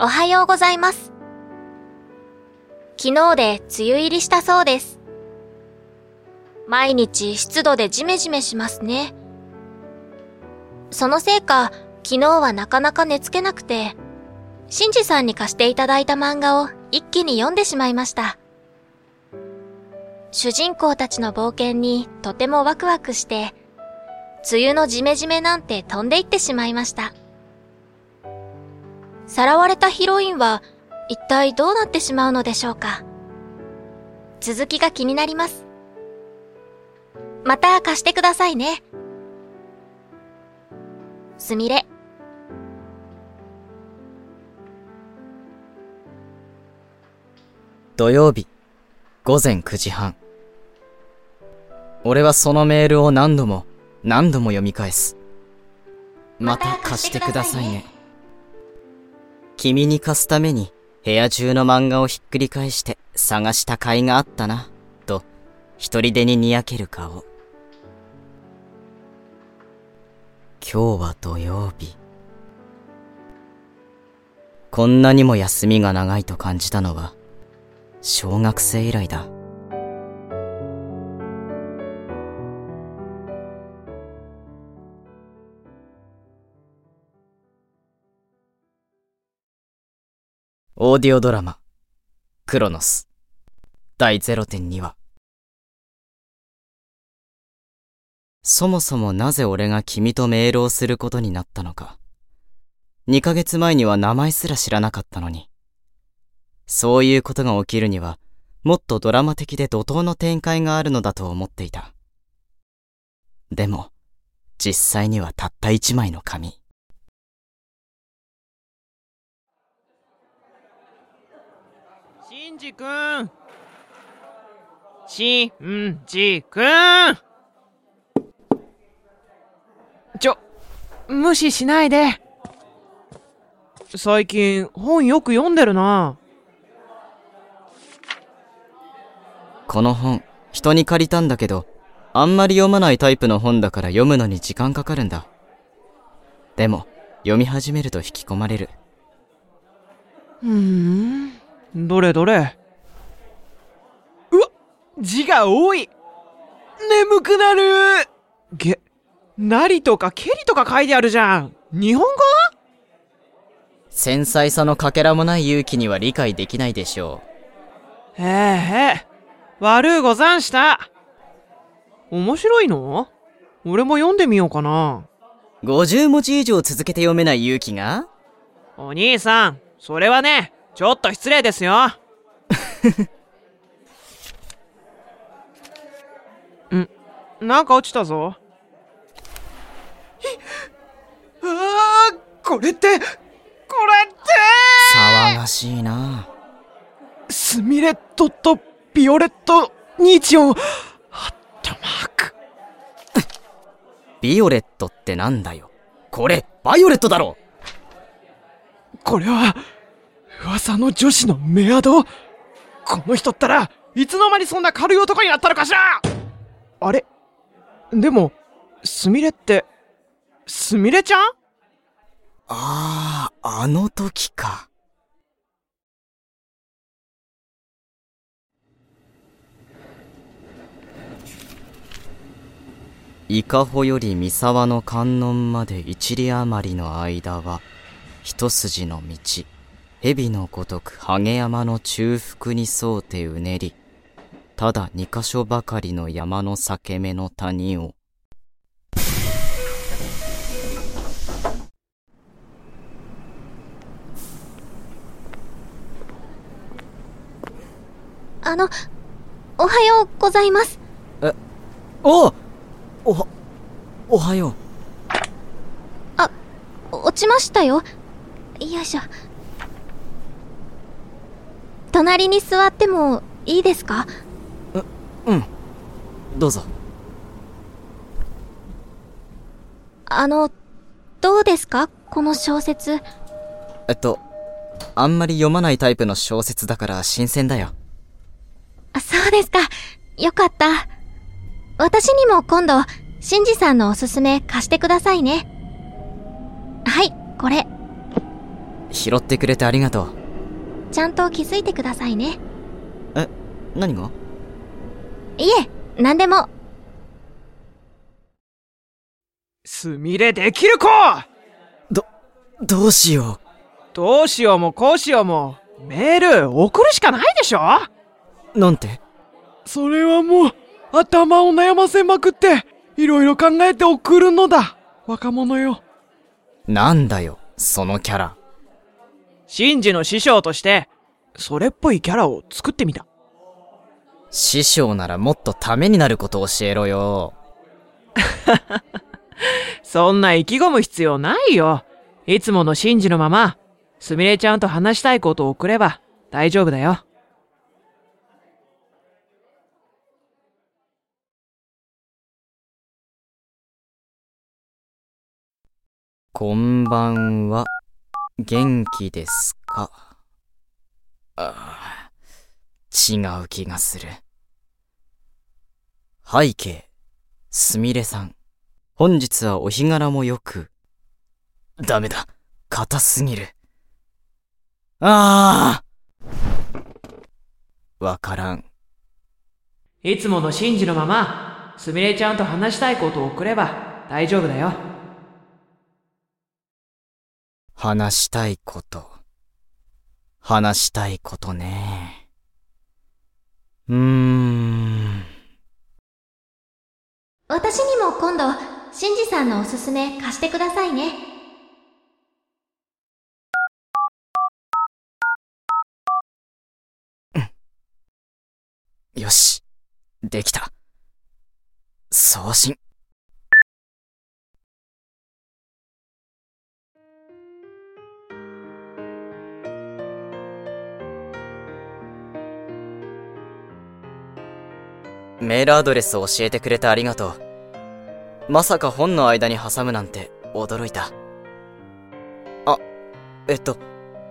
おはようございます。昨日で梅雨入りしたそうです。毎日湿度でジメジメしますね。そのせいか、昨日はなかなか寝つけなくて、シンジさんに貸していただいた漫画を一気に読んでしまいました。主人公たちの冒険にとてもワクワクして、梅雨のジメジメなんて飛んでいってしまいました。さらわれたヒロインは一体どうなってしまうのでしょうか？続きが気になります。また貸してくださいね。すみれ。土曜日、午前9時半。俺はそのメールを何度も、何度も読み返す。また貸してくださいね。君に貸すために部屋中の漫画をひっくり返して探した甲斐があったな、と、一人でににやける顔。今日は土曜日。こんなにも休みが長いと感じたのは、小学生以来だ。オーディオドラマ、クロノス、第0.2話。そもそもなぜ俺が君とメールをすることになったのか。2ヶ月前には名前すら知らなかったのに。そういうことが起きるには、もっとドラマ的で怒涛の展開があるのだと思っていた。でも、実際にはたった一枚の紙。じくんしんじくんちょ、無視しないで。最近本よく読んでるな。この本、人に借りたんだけど、あんまり読まないタイプの本だから読むのに時間かかるんだ。でも、読み始めると引き込まれる。ふーん。どれどれ。うわ字が多い。眠くなる。げ、なりとかけりとか書いてあるじゃん。日本語？繊細さのかけらもない勇気には理解できないでしょう。へえへえ、悪うござんした。面白いの？俺も読んでみようかな。50文字以上続けて読めない勇気が？お兄さん、それはね、ちょっと失礼ですよ。ん、なんか落ちたぞ。ああ、これって、これって騒がしいな。スミレットとビオレットニーチオン、ハットマーク。ビオレットってなんだよ。これ、バイオレットだろこれは、噂の女子のメアド？この人ったらいつの間にそんな軽い男になったのかしら？あれ？でも、すみれって、すみれちゃん？ああ、あの時か。伊香保より三沢の観音まで一里余りの間は、一筋の道。蛇のごとくハゲ山の中腹に沿うてうねり、ただ二箇所ばかりの山の裂け目の谷を。あの、おはようございます。え、おおは、おはよう。あ、落ちましたよ。よいしょ。隣に座ってもいいですか？う、うん。どうぞ。あの、どうですか？この小説。えっと、あんまり読まないタイプの小説だから新鮮だよ。そうですか。よかった。私にも今度、シンジさんのおすすめ貸してくださいね。はい、これ。拾ってくれてありがとう。ちゃんと気づいてくださいね。え、何が？いえ、何でも。すみれできる子ど、どうしよどうしようもこうしようも、メール送るしかないでしょ？う。なんて？それはもう、頭を悩ませまくって、いろいろ考えて送るのだ。若者よ。なんだよ、そのキャラ。シンジの師匠として、それっぽいキャラを作ってみた。師匠ならもっとためになること教えろよ。そんな意気込む必要ないよ。いつものシンジのまま、すみれちゃんと話したいことを送れば大丈夫だよ。こんばんは。元気ですか？ああ、違う気がする。背景、すみれさん。本日はお日柄もよく。ダメだ。硬すぎる。ああわからん。いつものシンジのまま、すみれちゃんと話したいことを送れば大丈夫だよ。話したいこと。話したいことね。うーん。私にも今度、シンジさんのおすすめ貸してくださいね。よし。できた。送信。メールアドレスを教えてくれてありがとう。まさか本の間に挟むなんて驚いた。あ、えっと、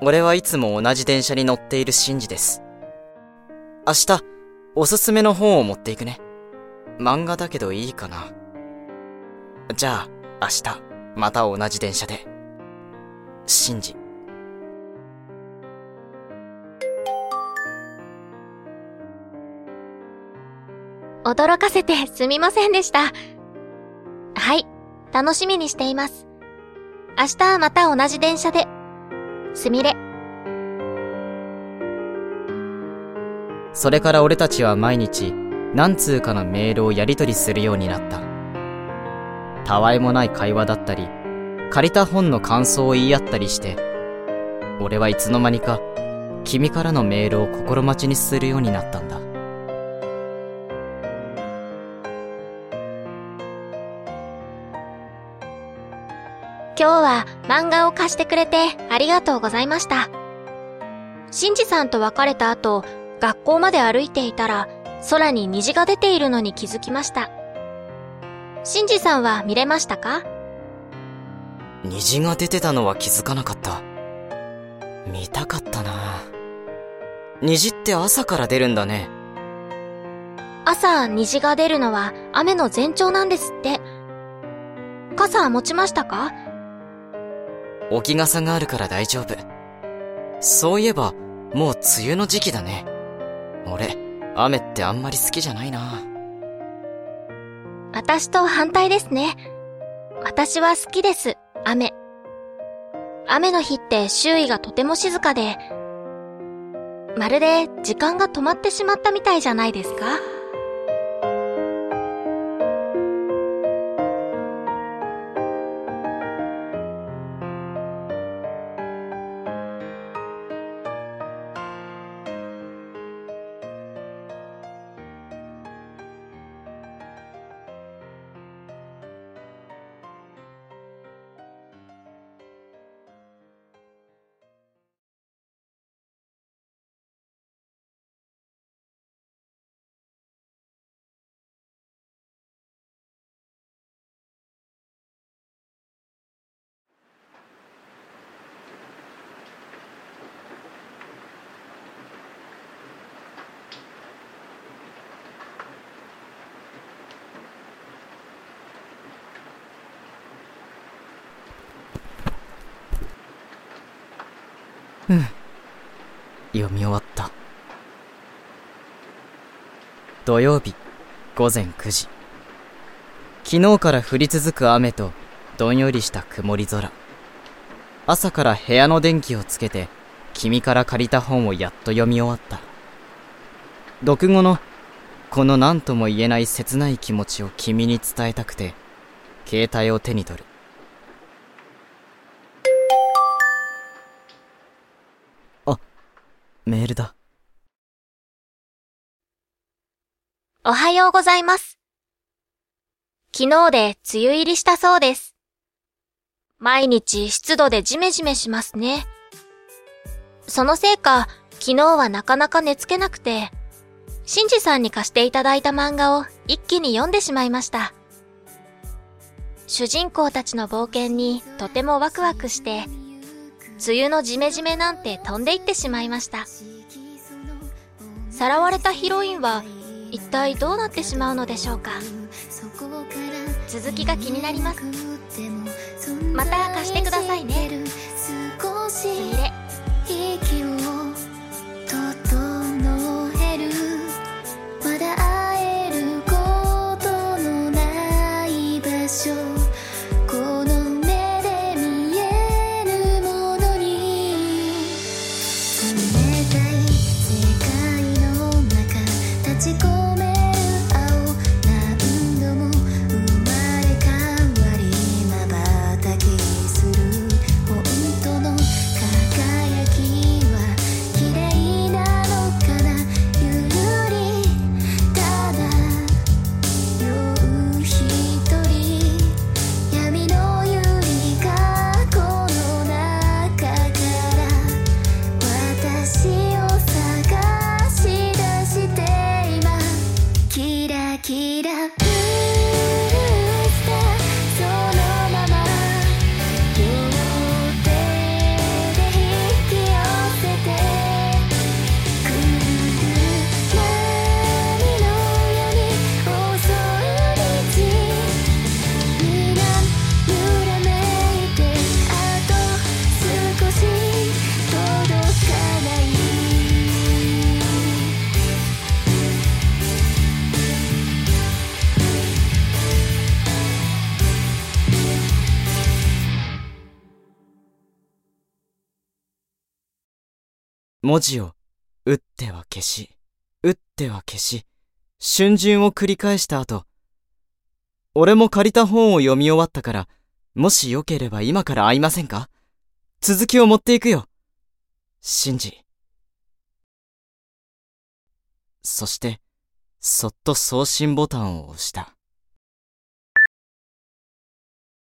俺はいつも同じ電車に乗っているシンジです。明日、おすすめの本を持っていくね。漫画だけどいいかな。じゃあ、明日、また同じ電車で。シンジ。驚かせてすみませんでした。はい、楽しみにしています。明日はまた同じ電車で。すみれ。それから俺たちは毎日、何通かのメールをやり取りするようになった。たわいもない会話だったり、借りた本の感想を言い合ったりして、俺はいつの間にか、君からのメールを心待ちにするようになったんだ。今日は漫画を貸してくれてありがとうございました。シンジさんと別れた後、学校まで歩いていたら、空に虹が出ているのに気づきました。シンジさんは見れましたか？虹が出てたのは気づかなかった。見たかったな虹って朝から出るんだね。朝虹が出るのは雨の前兆なんですって。傘持ちましたか？置き傘があるから大丈夫。そういえば、もう梅雨の時期だね。俺、雨ってあんまり好きじゃないな。私と反対ですね。私は好きです、雨。雨の日って周囲がとても静かで、まるで時間が止まってしまったみたいじゃないですかうん。読み終わった。土曜日、午前9時。昨日から降り続く雨と、どんよりした曇り空。朝から部屋の電気をつけて、君から借りた本をやっと読み終わった。読後の、この何とも言えない切ない気持ちを君に伝えたくて、携帯を手に取る。メールだ。おはようございます。昨日で梅雨入りしたそうです。毎日湿度でジメジメしますね。そのせいか、昨日はなかなか寝つけなくて、シンジさんに貸していただいた漫画を一気に読んでしまいました。主人公たちの冒険にとてもワクワクして、梅雨のジメジメなんて飛んでいってしまいました。さらわれたヒロインは一体どうなってしまうのでしょうか。続きが気になります。また貸してくださいね。Peace. 文字を打っては消し、打っては消し、春巡を繰り返した後、俺も借りた本を読み終わったから、もしよければ今から会いませんか？続きを持っていくよ。シンジ。そして、そっと送信ボタンを押した。